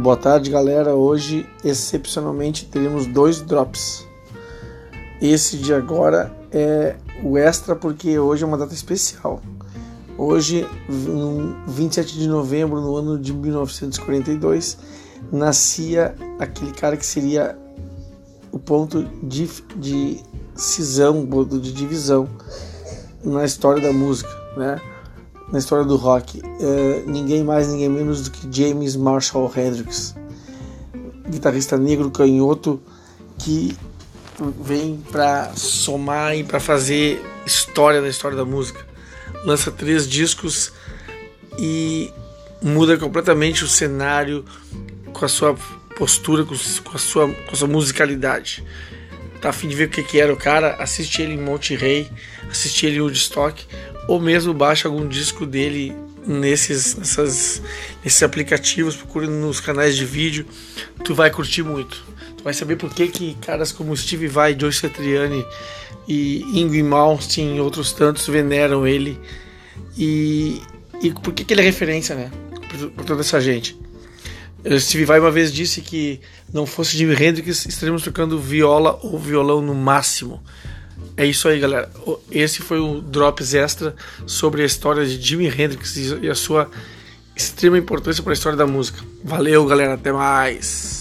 Boa tarde, galera. Hoje, excepcionalmente, teremos dois drops. Esse de agora é o extra porque hoje é uma data especial. Hoje, 27 de novembro, no ano de 1942, nascia aquele cara que seria o ponto de, de cisão, de divisão na história da música, né? Na história do rock. É, ninguém mais, ninguém menos do que James Marshall Hendrix, guitarrista negro canhoto que vem para somar e para fazer história da história da música. Lança três discos e muda completamente o cenário com a sua postura, com a sua, com a sua musicalidade. Tá a fim de ver o que, que era o cara? Assiste ele em Monte assiste ele em Woodstock, ou mesmo baixa algum disco dele nesses, nessas, nesses aplicativos, procure nos canais de vídeo, tu vai curtir muito. Tu vai saber por que, que caras como Steve Vai, Joe Satriani e Ingrid Malmsteen e outros tantos veneram ele e, e por que, que ele é referência, né? Por, por toda essa gente. Steve Vai uma vez disse que não fosse Jimi Hendrix, estaríamos tocando viola ou violão no máximo. É isso aí, galera. Esse foi o Drops Extra sobre a história de Jimi Hendrix e a sua extrema importância para a história da música. Valeu, galera. Até mais.